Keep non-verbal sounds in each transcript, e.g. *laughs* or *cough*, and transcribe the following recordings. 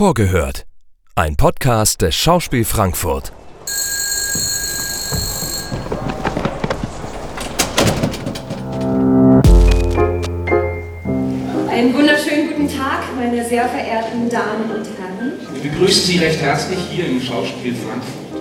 Vorgehört. Ein Podcast des Schauspiel Frankfurt. Einen wunderschönen guten Tag, meine sehr verehrten Damen und Herren. Wir begrüßen Sie recht herzlich hier im Schauspiel Frankfurt.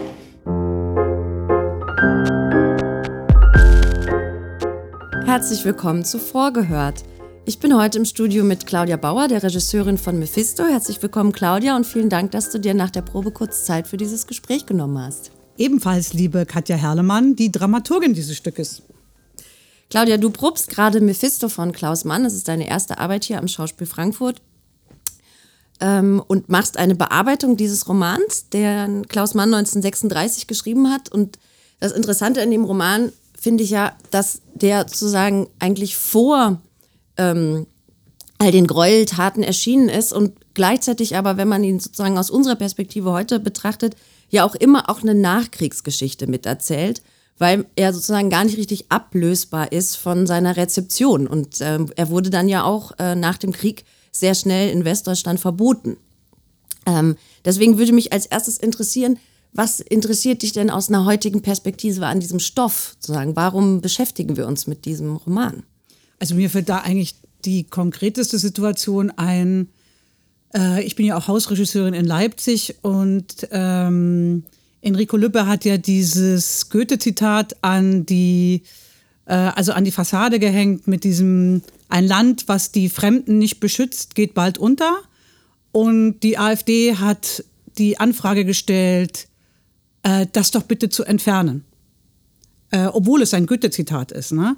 Herzlich willkommen zu Vorgehört. Ich bin heute im Studio mit Claudia Bauer, der Regisseurin von Mephisto. Herzlich willkommen, Claudia, und vielen Dank, dass du dir nach der Probe kurz Zeit für dieses Gespräch genommen hast. Ebenfalls liebe Katja Herlemann, die Dramaturgin dieses Stückes. Claudia, du probst gerade Mephisto von Klaus Mann. Das ist deine erste Arbeit hier am Schauspiel Frankfurt. Ähm, und machst eine Bearbeitung dieses Romans, den Klaus Mann 1936 geschrieben hat. Und das Interessante an dem Roman finde ich ja, dass der sozusagen eigentlich vor ähm, all den Gräueltaten erschienen ist und gleichzeitig aber, wenn man ihn sozusagen aus unserer Perspektive heute betrachtet, ja auch immer auch eine Nachkriegsgeschichte miterzählt, weil er sozusagen gar nicht richtig ablösbar ist von seiner Rezeption. Und ähm, er wurde dann ja auch äh, nach dem Krieg sehr schnell in Westdeutschland verboten. Ähm, deswegen würde mich als erstes interessieren, was interessiert dich denn aus einer heutigen Perspektive an diesem Stoff? Sozusagen? Warum beschäftigen wir uns mit diesem Roman? Also mir fällt da eigentlich die konkreteste Situation ein. Äh, ich bin ja auch Hausregisseurin in Leipzig und ähm, Enrico Lübbe hat ja dieses Goethe-Zitat an die, äh, also an die Fassade gehängt mit diesem ein Land, was die Fremden nicht beschützt, geht bald unter. Und die AfD hat die Anfrage gestellt, äh, das doch bitte zu entfernen. Äh, obwohl es ein Goethe-Zitat ist. Ne?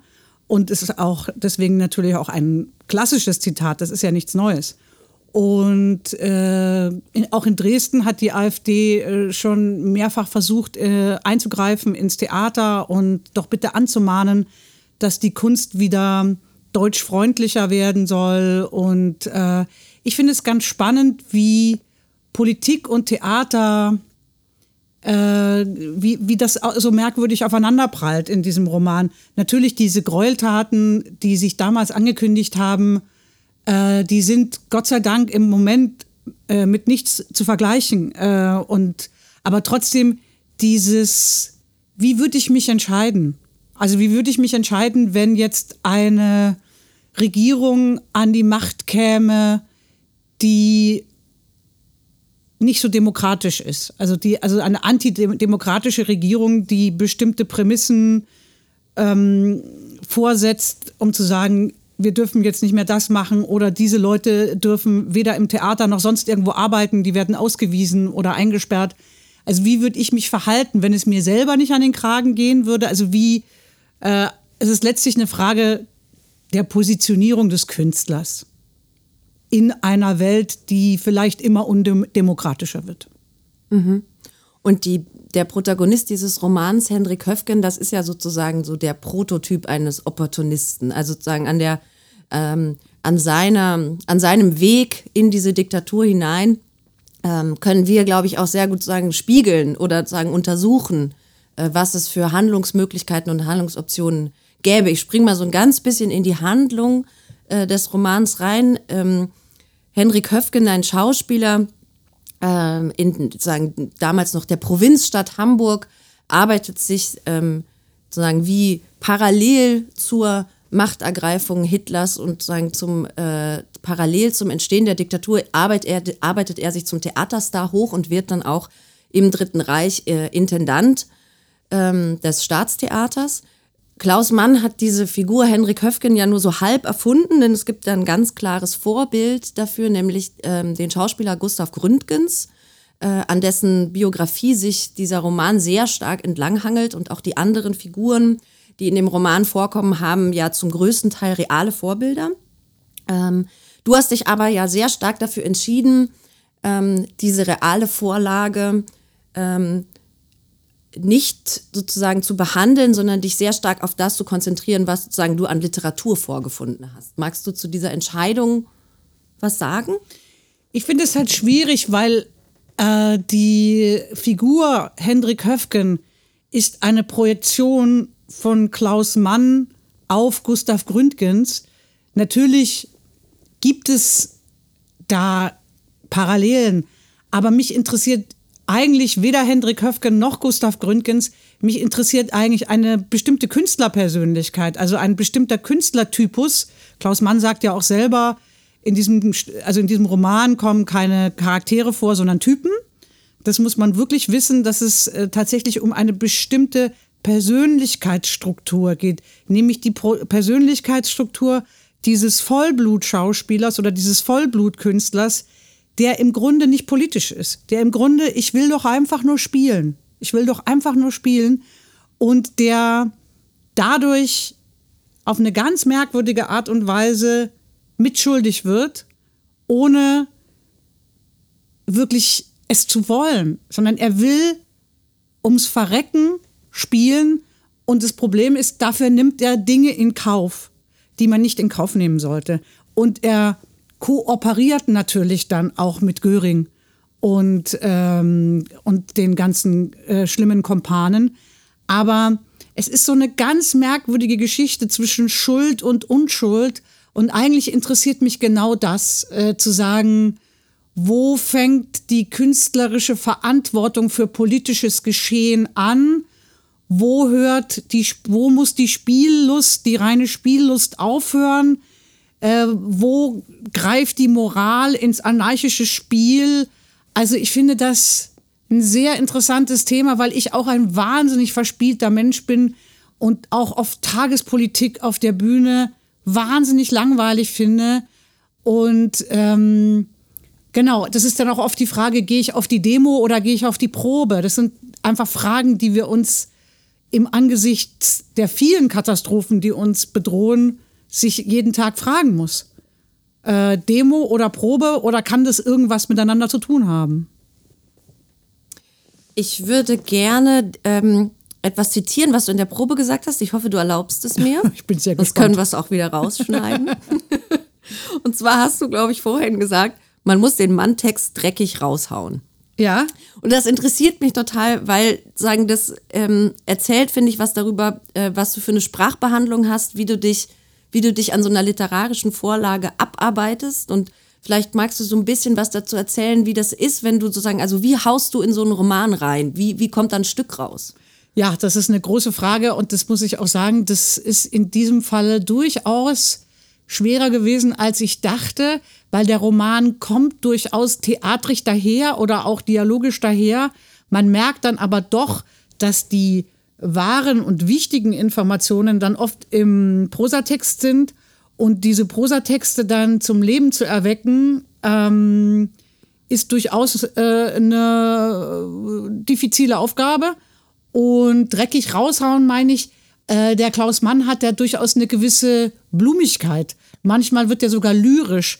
Und es ist auch deswegen natürlich auch ein klassisches Zitat, das ist ja nichts Neues. Und äh, in, auch in Dresden hat die AfD äh, schon mehrfach versucht äh, einzugreifen ins Theater und doch bitte anzumahnen, dass die Kunst wieder deutschfreundlicher werden soll. Und äh, ich finde es ganz spannend, wie Politik und Theater wie, wie das so merkwürdig aufeinanderprallt in diesem Roman. Natürlich diese Gräueltaten, die sich damals angekündigt haben, äh, die sind Gott sei Dank im Moment äh, mit nichts zu vergleichen. Äh, und, aber trotzdem dieses, wie würde ich mich entscheiden? Also wie würde ich mich entscheiden, wenn jetzt eine Regierung an die Macht käme, die nicht so demokratisch ist. Also, die, also eine antidemokratische Regierung, die bestimmte Prämissen ähm, vorsetzt, um zu sagen, wir dürfen jetzt nicht mehr das machen oder diese Leute dürfen weder im Theater noch sonst irgendwo arbeiten, die werden ausgewiesen oder eingesperrt. Also wie würde ich mich verhalten, wenn es mir selber nicht an den Kragen gehen würde? Also wie, äh, es ist letztlich eine Frage der Positionierung des Künstlers in einer Welt, die vielleicht immer undemokratischer wird. Mhm. Und die, der Protagonist dieses Romans, Hendrik Höfgen, das ist ja sozusagen so der Prototyp eines Opportunisten. Also sozusagen an, der, ähm, an, seiner, an seinem Weg in diese Diktatur hinein ähm, können wir, glaube ich, auch sehr gut sagen, spiegeln oder sagen untersuchen, äh, was es für Handlungsmöglichkeiten und Handlungsoptionen gäbe. Ich springe mal so ein ganz bisschen in die Handlung äh, des Romans rein. Ähm, Henrik Höfgen, ein Schauspieler ähm, in sagen, damals noch der Provinzstadt Hamburg, arbeitet sich ähm, sozusagen wie parallel zur Machtergreifung Hitlers und sagen zum äh, parallel zum Entstehen der Diktatur arbeitet er, arbeitet er sich zum Theaterstar hoch und wird dann auch im Dritten Reich äh, Intendant ähm, des Staatstheaters. Klaus Mann hat diese Figur Henrik Höfgen ja nur so halb erfunden, denn es gibt ein ganz klares Vorbild dafür, nämlich ähm, den Schauspieler Gustav Gründgens, äh, an dessen Biografie sich dieser Roman sehr stark entlanghangelt und auch die anderen Figuren, die in dem Roman vorkommen, haben ja zum größten Teil reale Vorbilder. Ähm, du hast dich aber ja sehr stark dafür entschieden, ähm, diese reale Vorlage ähm, nicht sozusagen zu behandeln, sondern dich sehr stark auf das zu konzentrieren, was sozusagen du an Literatur vorgefunden hast. Magst du zu dieser Entscheidung was sagen? Ich finde es halt schwierig, weil äh, die Figur Hendrik Höfgen ist eine Projektion von Klaus Mann auf Gustav Gründgens. Natürlich gibt es da Parallelen. Aber mich interessiert eigentlich weder Hendrik Höfgen noch Gustav Gründgens. Mich interessiert eigentlich eine bestimmte Künstlerpersönlichkeit, also ein bestimmter Künstlertypus. Klaus Mann sagt ja auch selber, in diesem, also in diesem Roman kommen keine Charaktere vor, sondern Typen. Das muss man wirklich wissen, dass es äh, tatsächlich um eine bestimmte Persönlichkeitsstruktur geht, nämlich die Pro Persönlichkeitsstruktur dieses Vollblutschauspielers oder dieses Vollblutkünstlers, der im Grunde nicht politisch ist, der im Grunde, ich will doch einfach nur spielen, ich will doch einfach nur spielen und der dadurch auf eine ganz merkwürdige Art und Weise mitschuldig wird, ohne wirklich es zu wollen, sondern er will ums Verrecken spielen und das Problem ist, dafür nimmt er Dinge in Kauf, die man nicht in Kauf nehmen sollte. Und er kooperiert natürlich dann auch mit Göring und, ähm, und den ganzen äh, schlimmen Kompanen. Aber es ist so eine ganz merkwürdige Geschichte zwischen Schuld und Unschuld. Und eigentlich interessiert mich genau das, äh, zu sagen, wo fängt die künstlerische Verantwortung für politisches Geschehen an? Wo hört die, wo muss die Spiellust, die reine Spiellust aufhören? Äh, wo greift die Moral ins anarchische Spiel? Also ich finde das ein sehr interessantes Thema, weil ich auch ein wahnsinnig verspielter Mensch bin und auch oft Tagespolitik auf der Bühne wahnsinnig langweilig finde. Und ähm, Genau, das ist dann auch oft die Frage, gehe ich auf die Demo oder gehe ich auf die Probe? Das sind einfach Fragen, die wir uns im Angesicht der vielen Katastrophen, die uns bedrohen, sich jeden Tag fragen muss. Äh, Demo oder Probe oder kann das irgendwas miteinander zu tun haben? Ich würde gerne ähm, etwas zitieren, was du in der Probe gesagt hast. Ich hoffe, du erlaubst es mir. *laughs* ich bin sehr gespannt. Das können wir es auch wieder rausschneiden. *laughs* Und zwar hast du, glaube ich, vorhin gesagt, man muss den Manntext dreckig raushauen. Ja. Und das interessiert mich total, weil sagen, das ähm, erzählt, finde ich, was darüber, äh, was du für eine Sprachbehandlung hast, wie du dich, wie du dich an so einer literarischen Vorlage abarbeitest. Und vielleicht magst du so ein bisschen was dazu erzählen, wie das ist, wenn du sozusagen, also wie haust du in so einen Roman rein? Wie, wie kommt da ein Stück raus? Ja, das ist eine große Frage und das muss ich auch sagen, das ist in diesem Falle durchaus schwerer gewesen, als ich dachte, weil der Roman kommt durchaus theatrisch daher oder auch dialogisch daher. Man merkt dann aber doch, dass die wahren und wichtigen Informationen dann oft im Prosatext sind und diese Prosatexte dann zum Leben zu erwecken, ähm, ist durchaus äh, eine diffizile Aufgabe. Und dreckig raushauen meine ich, äh, der Klaus Mann hat ja durchaus eine gewisse Blumigkeit. Manchmal wird er sogar lyrisch.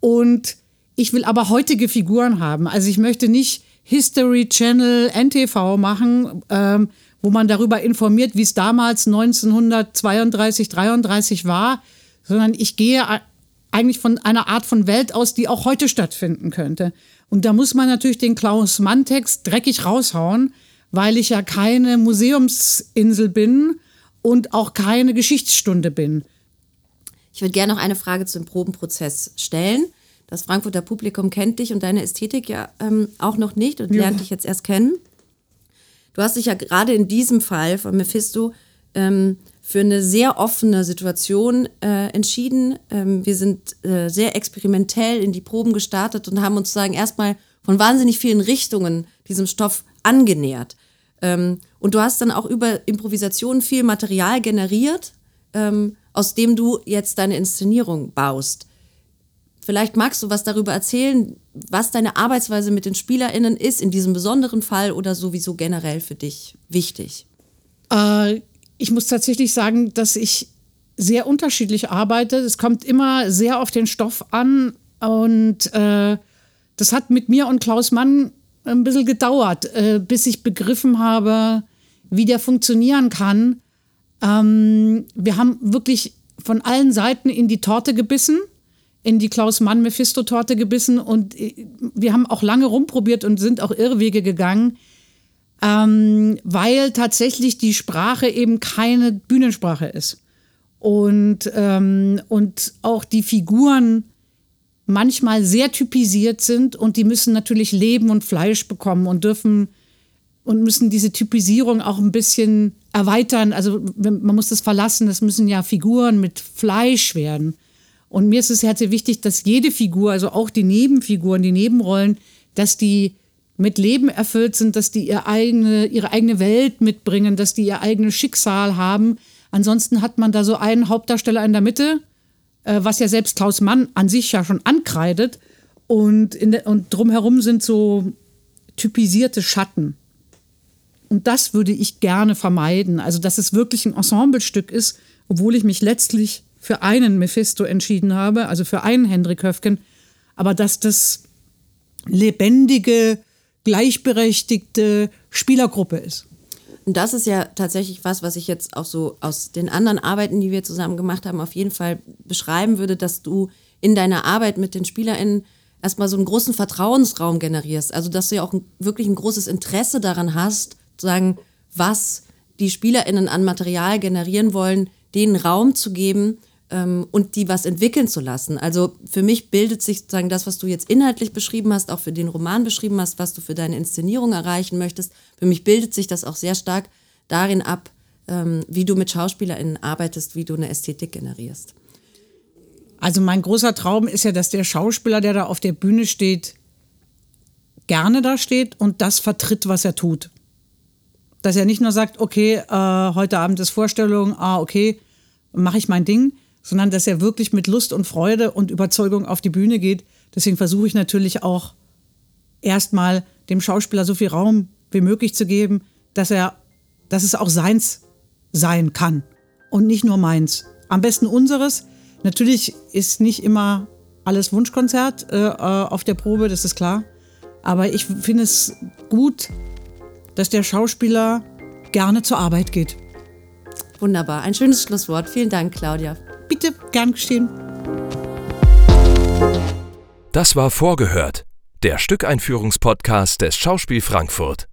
Und ich will aber heutige Figuren haben. Also ich möchte nicht History Channel NTV machen, ähm, wo man darüber informiert, wie es damals 1932, 33 war, sondern ich gehe eigentlich von einer Art von Welt aus, die auch heute stattfinden könnte. Und da muss man natürlich den Klaus Mann-Text dreckig raushauen, weil ich ja keine Museumsinsel bin und auch keine Geschichtsstunde bin. Ich würde gerne noch eine Frage zum Probenprozess stellen. Das Frankfurter Publikum kennt dich und deine Ästhetik ja ähm, auch noch nicht und lernt dich jetzt erst kennen. Du hast dich ja gerade in diesem Fall von Mephisto ähm, für eine sehr offene Situation äh, entschieden. Ähm, wir sind äh, sehr experimentell in die Proben gestartet und haben uns sozusagen erstmal von wahnsinnig vielen Richtungen diesem Stoff angenähert. Ähm, und du hast dann auch über Improvisation viel Material generiert, ähm, aus dem du jetzt deine Inszenierung baust. Vielleicht magst du was darüber erzählen, was deine Arbeitsweise mit den SpielerInnen ist, in diesem besonderen Fall oder sowieso generell für dich wichtig? Äh, ich muss tatsächlich sagen, dass ich sehr unterschiedlich arbeite. Es kommt immer sehr auf den Stoff an und äh, das hat mit mir und Klaus Mann ein bisschen gedauert, äh, bis ich begriffen habe, wie der funktionieren kann. Ähm, wir haben wirklich von allen Seiten in die Torte gebissen, in die Klaus Mann Mephisto Torte gebissen und äh, wir haben auch lange rumprobiert und sind auch Irrwege gegangen, ähm, weil tatsächlich die Sprache eben keine Bühnensprache ist. Und, ähm, und auch die Figuren manchmal sehr typisiert sind und die müssen natürlich Leben und Fleisch bekommen und dürfen und müssen diese Typisierung auch ein bisschen erweitern. Also man muss das verlassen, das müssen ja Figuren mit Fleisch werden. Und mir ist es halt sehr wichtig, dass jede Figur, also auch die Nebenfiguren, die Nebenrollen, dass die mit Leben erfüllt sind, dass die ihre eigene, ihre eigene Welt mitbringen, dass die ihr eigenes Schicksal haben. Ansonsten hat man da so einen Hauptdarsteller in der Mitte, äh, was ja selbst Klaus Mann an sich ja schon ankreidet. Und, in de, und drumherum sind so typisierte Schatten. Und das würde ich gerne vermeiden. Also, dass es wirklich ein Ensemblestück ist, obwohl ich mich letztlich für einen Mephisto entschieden habe, also für einen Hendrik Höfgen, aber dass das lebendige, gleichberechtigte Spielergruppe ist. Und das ist ja tatsächlich was, was ich jetzt auch so aus den anderen Arbeiten, die wir zusammen gemacht haben, auf jeden Fall beschreiben würde, dass du in deiner Arbeit mit den SpielerInnen erstmal so einen großen Vertrauensraum generierst. Also, dass du ja auch wirklich ein großes Interesse daran hast, zu sagen, was die SpielerInnen an Material generieren wollen, denen Raum zu geben ähm, und die was entwickeln zu lassen. Also für mich bildet sich sozusagen das, was du jetzt inhaltlich beschrieben hast, auch für den Roman beschrieben hast, was du für deine Inszenierung erreichen möchtest. Für mich bildet sich das auch sehr stark darin ab, ähm, wie du mit SchauspielerInnen arbeitest, wie du eine Ästhetik generierst. Also mein großer Traum ist ja, dass der Schauspieler, der da auf der Bühne steht, gerne da steht und das vertritt, was er tut. Dass er nicht nur sagt, okay, äh, heute Abend ist Vorstellung, ah, okay, mache ich mein Ding, sondern dass er wirklich mit Lust und Freude und Überzeugung auf die Bühne geht. Deswegen versuche ich natürlich auch erstmal dem Schauspieler so viel Raum wie möglich zu geben, dass er, dass es auch seins sein kann und nicht nur meins. Am besten unseres. Natürlich ist nicht immer alles Wunschkonzert äh, auf der Probe, das ist klar. Aber ich finde es gut, dass der Schauspieler gerne zur Arbeit geht. Wunderbar, ein schönes Schlusswort. Vielen Dank, Claudia. Bitte, gern geschehen. Das war Vorgehört, der Stückeinführungspodcast des Schauspiel Frankfurt.